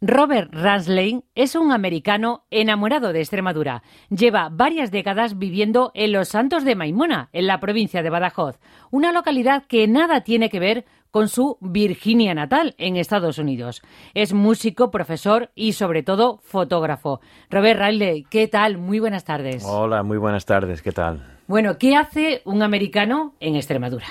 Robert Ransley es un americano enamorado de Extremadura. Lleva varias décadas viviendo en Los Santos de Maimona, en la provincia de Badajoz, una localidad que nada tiene que ver con su Virginia natal en Estados Unidos. Es músico, profesor y sobre todo fotógrafo. Robert Ransley, ¿qué tal? Muy buenas tardes. Hola, muy buenas tardes, ¿qué tal? Bueno, ¿qué hace un americano en Extremadura?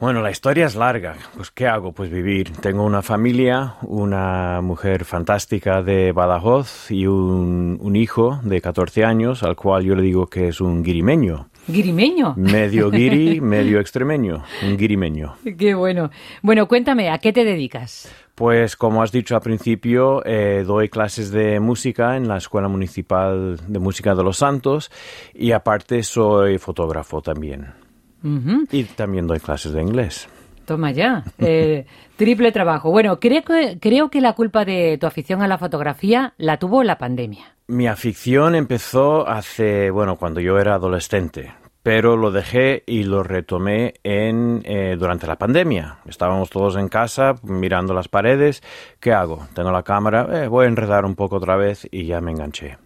Bueno, la historia es larga. Pues, ¿qué hago? Pues vivir. Tengo una familia, una mujer fantástica de Badajoz y un, hijo de 14 años, al cual yo le digo que es un guirimeño. ¿Guirimeño? Medio guiri, medio extremeño. Un guirimeño. Qué bueno. Bueno, cuéntame, ¿a qué te dedicas? Pues como has dicho al principio, eh, doy clases de música en la Escuela Municipal de Música de los Santos y aparte soy fotógrafo también. Y también doy clases de inglés. Toma ya. Eh, triple trabajo. Bueno, creo que, creo que la culpa de tu afición a la fotografía la tuvo la pandemia. Mi afición empezó hace, bueno, cuando yo era adolescente, pero lo dejé y lo retomé en, eh, durante la pandemia. Estábamos todos en casa mirando las paredes. ¿Qué hago? Tengo la cámara, eh, voy a enredar un poco otra vez y ya me enganché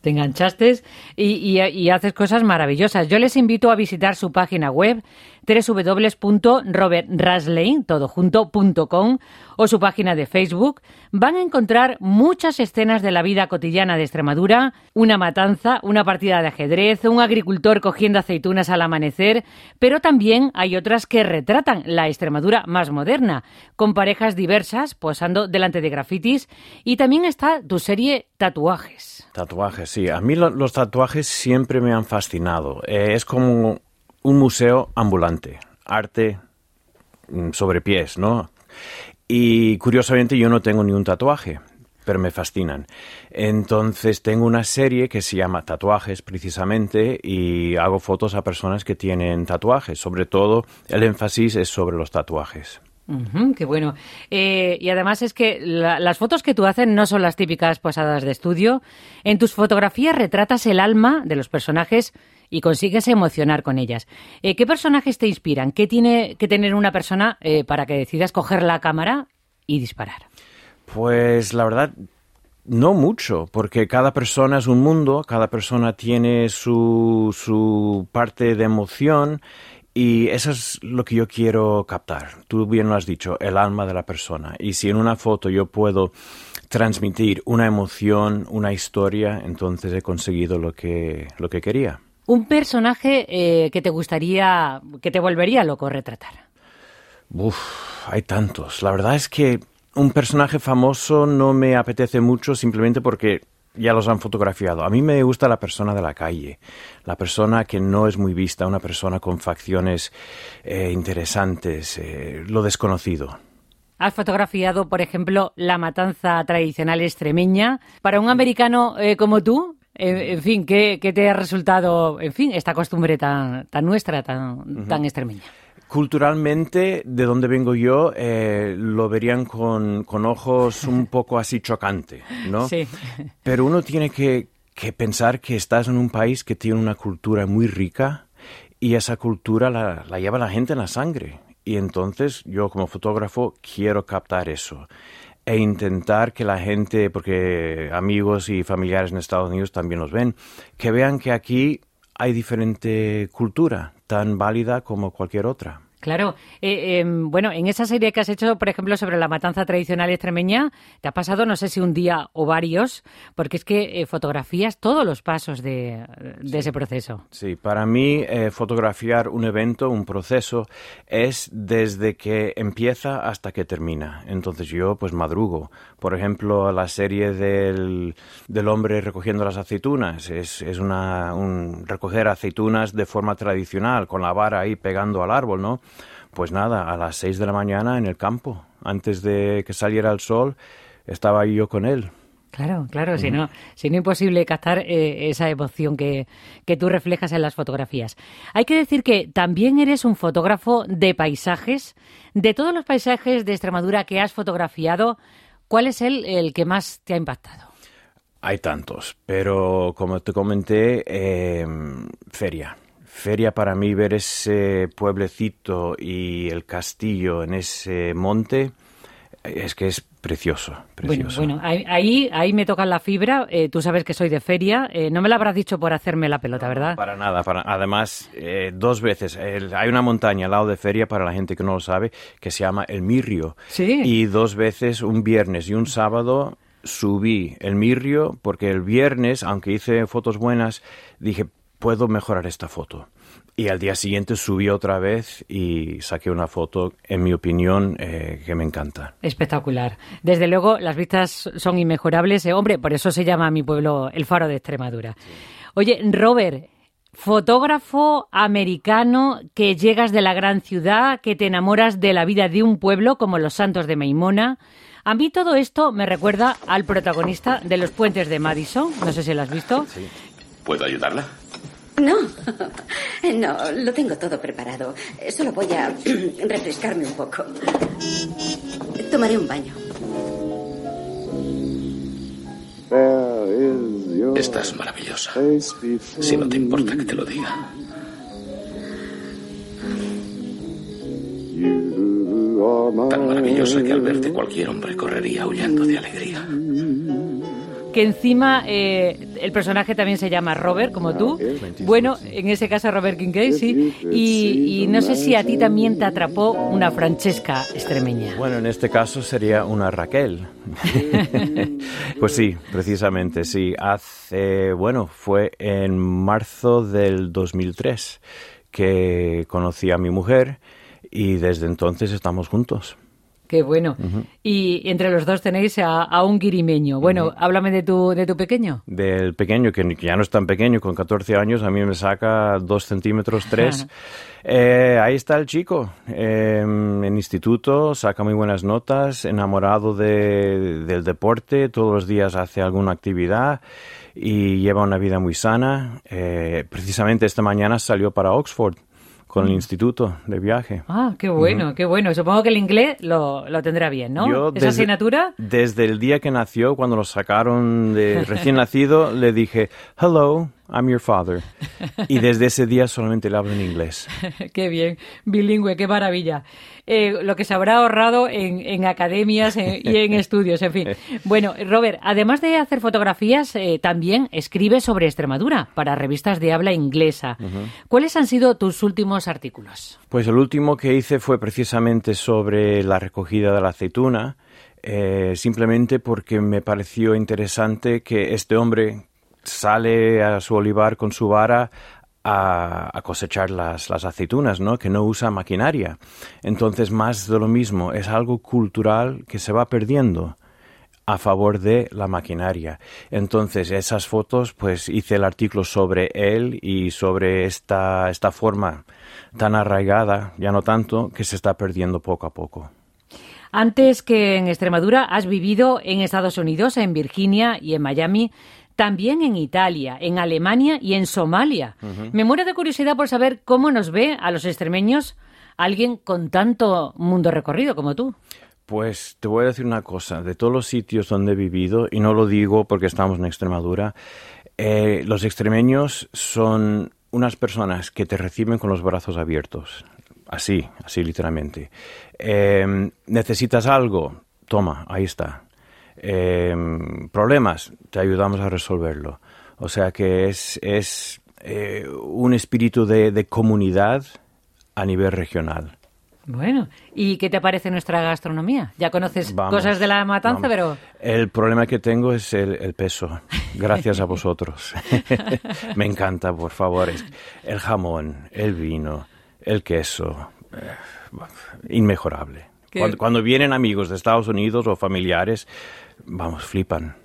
te enganchaste y, haces cosas maravillosas. Yo les invito a visitar su página web www.robertraslane.com o su página de Facebook. Van a encontrar muchas escenas de la vida cotidiana de Extremadura, una matanza, una partida de ajedrez, un agricultor cogiendo aceitunas al amanecer, pero también hay otras que retratan la Extremadura más moderna, con parejas diversas posando delante de grafitis y también está tu serie. Tatuajes, sí. A mí los tatuajes siempre me han fascinado. Eh, es como un museo ambulante, arte mm, sobre pies, ¿no? Y curiosamente yo no tengo ni un tatuaje, pero me fascinan. Entonces tengo una serie que se llama Tatuajes precisamente y hago fotos a personas que tienen tatuajes. Sobre todo el énfasis es sobre los tatuajes. Qué bueno. Eh, y además es que las fotos que tú haces no son las típicas posadas de estudio. En tus fotografías retratas el alma de los personajes y consigues emocionar con ellas. Eh, ¿Qué personajes te inspiran? ¿Qué tiene que tener una persona eh, para que decidas coger la cámara y disparar? Pues la verdad, no mucho, porque cada persona es un mundo, cada persona tiene su, su parte de emoción y eso es lo que yo quiero captar. Tú bien lo has dicho, el alma de la persona. Y si en una foto yo puedo transmitir una emoción, una historia, entonces he conseguido lo que, lo que quería. Un personaje eh, que te gustaría, que te volvería loco retratar. Uf, hay tantos. La verdad es que un personaje famoso no me apetece mucho simplemente porque ya los han fotografiado. A mí me gusta la persona de la calle, la persona que no es muy vista, una persona con facciones eh, interesantes, eh, lo desconocido. Has fotografiado, por ejemplo, la matanza tradicional extremeña. Para un americano como tú, en, fin, ¿qué, te ha resultado, en fin, esta costumbre tan, tan nuestra, tan, tan extremeña? Culturalmente, de donde vengo yo, eh, lo verían con, con, ojos un poco así chocante, ¿no? Sí. Pero uno tiene que, que, pensar que estás en un país que tiene una cultura muy rica y esa cultura la, la lleva la gente en la sangre. Y entonces yo como fotógrafo quiero captar eso e intentar que la gente, porque amigos y familiares en Estados Unidos también los ven, que vean que aquí hay diferente cultura, tan válida como cualquier otra. Claro. Eh, em, bueno, en esa serie que has hecho, por ejemplo, sobre la matanza tradicional extremeña, te ha pasado, no sé si un día o varios, porque es que eh, fotografías todos los pasos de, ese proceso. Sí, para mí eh, fotografiar un evento, un proceso, es desde que empieza hasta que termina. Entonces yo pues madrugo. Por ejemplo, la serie del, del hombre recogiendo las aceitunas es, es una, un recoger aceitunas de forma tradicional, con la vara ahí pegando al árbol, ¿no? Pues nada, a las seis de la mañana en el campo, antes de que saliera el sol, estaba yo con él. Claro, claro, si no, si no imposible captar eh, esa emoción que, que tú reflejas en las fotografías. Hay que decir que también eres un fotógrafo de paisajes. De todos los paisajes de Extremadura que has fotografiado, ¿cuál es el, el que más te ha impactado? Hay tantos, pero como te comenté, eh, feria feria para mí ver ese pueblecito y el castillo en ese monte es que es precioso, Bueno, bueno ahí, ahí me toca la fibra. Eh, tú sabes que soy de feria. Eh, no me la habrás dicho por hacerme la pelota, ¿verdad? Para nada. Para, además, eh, dos veces. hay una montaña al lado de feria, para la gente que no lo sabe, que se llama El Mirrio. Sí. Y dos veces, un viernes y un sábado, subí el Mirrio porque el viernes, aunque hice fotos buenas, dije, puedo mejorar esta foto. Y al día siguiente subí otra vez y saqué una foto, en mi opinión, eh, que me encanta. Espectacular. Desde luego, las vistas son inmejorables. Eh, hombre, por eso se llama a mi pueblo el Faro de Extremadura. Oye, Robert, fotógrafo americano que llegas de la gran ciudad, que te enamoras de la vida de un pueblo como los Santos de Meimona. A mí todo esto me recuerda al protagonista de Los Puentes de Madison. No sé si lo has visto. ¿Puedo ayudarla? No, no, lo tengo todo preparado. Solo voy a refrescarme un poco. Tomaré un baño. Estás maravillosa. Si no te importa que te lo diga. Tan maravillosa que al verte cualquier hombre correría huyendo de alegría que encima eh, el personaje también se llama Robert, como tú. Bueno, en ese caso Robert Kincaid, sí. Y, no sé si a ti también te atrapó una Francesca extremeña. Bueno, en este caso sería una Raquel. pues sí, precisamente, sí. Hace, bueno, fue en marzo del 2003 que conocí a mi mujer y desde entonces estamos juntos. Qué bueno. Y entre los dos tenéis a, un guirimeño. Bueno, háblame de tu, de tu pequeño. Del pequeño, que ya no es tan pequeño, con 14 años, a mí me saca 2 centímetros 3. Eh, ahí está el chico, em, en instituto, saca muy buenas notas, enamorado de, del deporte, todos los días hace alguna actividad y lleva una vida muy sana. Eh, precisamente esta mañana salió para Oxford con el instituto de viaje. Ah, qué bueno, qué bueno. Supongo que el inglés lo, lo tendrá bien, ¿no? ¿Esa asignatura? Desde el día que nació, cuando lo sacaron de recién nacido, le dije, hello, I'm your father. Y desde ese día solamente le hablo en inglés. qué bien, bilingüe, qué maravilla. Eh, lo que se habrá ahorrado en, academias y en estudios, en fin. Bueno, Robert, además de hacer fotografías, eh, también escribe sobre Extremadura para revistas de habla inglesa. ¿Cuáles han sido tus últimos artículos? Pues el último que hice fue precisamente sobre la recogida de la aceituna. Eh, simplemente porque me pareció interesante que este hombre sale a su olivar con su vara a, cosechar las, las, aceitunas, ¿no? que no usa maquinaria. Entonces, más de lo mismo, es algo cultural que se va perdiendo a favor de la maquinaria. Entonces, esas fotos, pues hice el artículo sobre él y sobre esta, esta forma tan arraigada, ya no tanto, que se está perdiendo poco a poco. Antes que en Extremadura, has vivido en Estados Unidos, en Virginia y en Miami también en Italia, en Alemania y en Somalia. Me muero de curiosidad por saber cómo nos ve a los extremeños alguien con tanto mundo recorrido como tú. Pues te voy a decir una cosa, de todos los sitios donde he vivido, y no lo digo porque estamos en Extremadura, eh, los extremeños son unas personas que te reciben con los brazos abiertos, así, así literalmente. Eh, ¿Necesitas algo? Toma, ahí está eh, problemas, te ayudamos a resolverlo. O sea que es, es eh, un espíritu de, comunidad a nivel regional. Bueno, ¿y qué te parece nuestra gastronomía? Ya conoces cosas de la matanza, pero... El problema que tengo es el, peso. Gracias a vosotros. Me encanta, por favor. El jamón, el vino, el queso. Eh, inmejorable. Cuando, vienen amigos de Estados Unidos o familiares, vamos, flipan.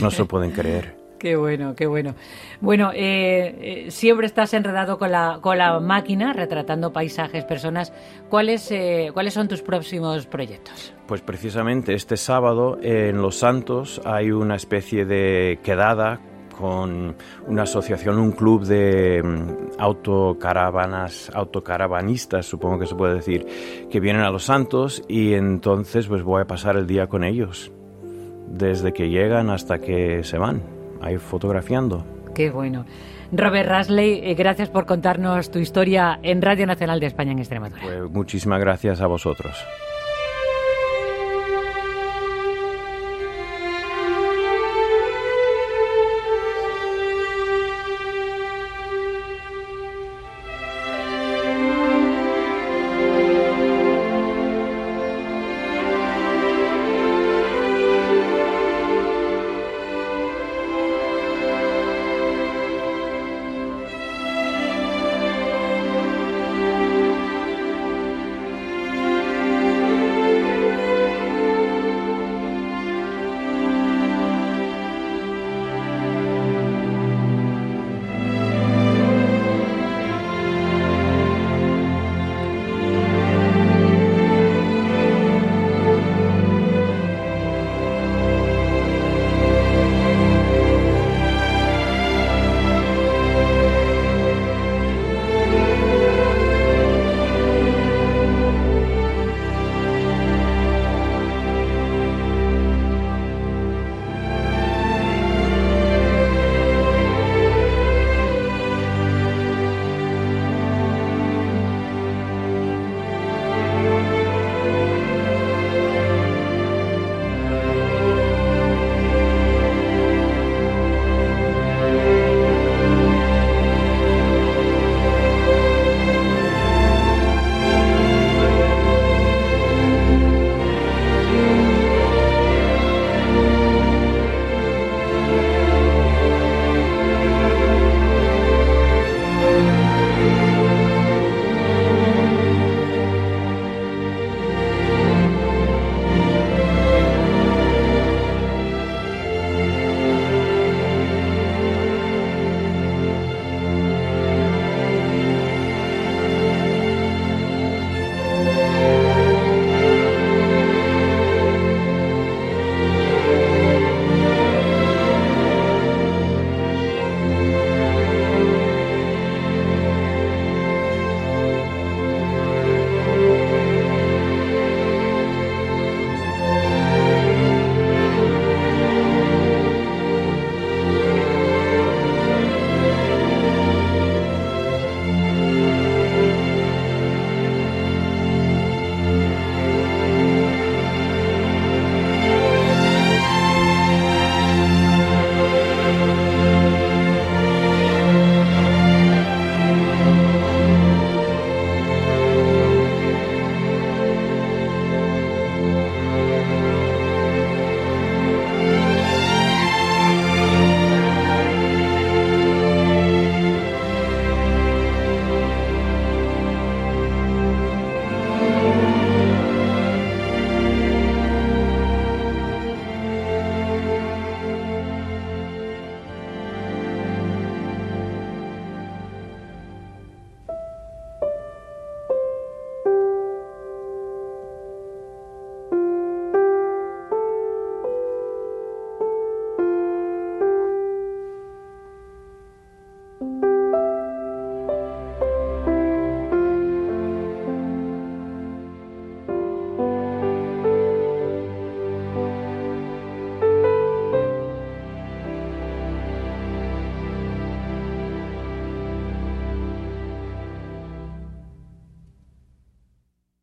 No se pueden creer. Qué bueno, qué bueno. Bueno, eh, eh, siempre estás enredado con la, con la máquina, retratando paisajes, personas. ¿Cuáles, eh, ¿Cuáles son tus próximos proyectos? Pues precisamente este sábado en Los Santos hay una especie de quedada con una asociación, un club de mm, autocaravanas, autocaravanistas, supongo que se puede decir, que vienen a Los Santos y entonces pues voy a pasar el día con ellos desde que llegan hasta que se van, ahí fotografiando. Qué bueno. Robert Rasley, eh, gracias por contarnos tu historia en Radio Nacional de España en Extremadura. Pues muchísimas gracias a vosotros.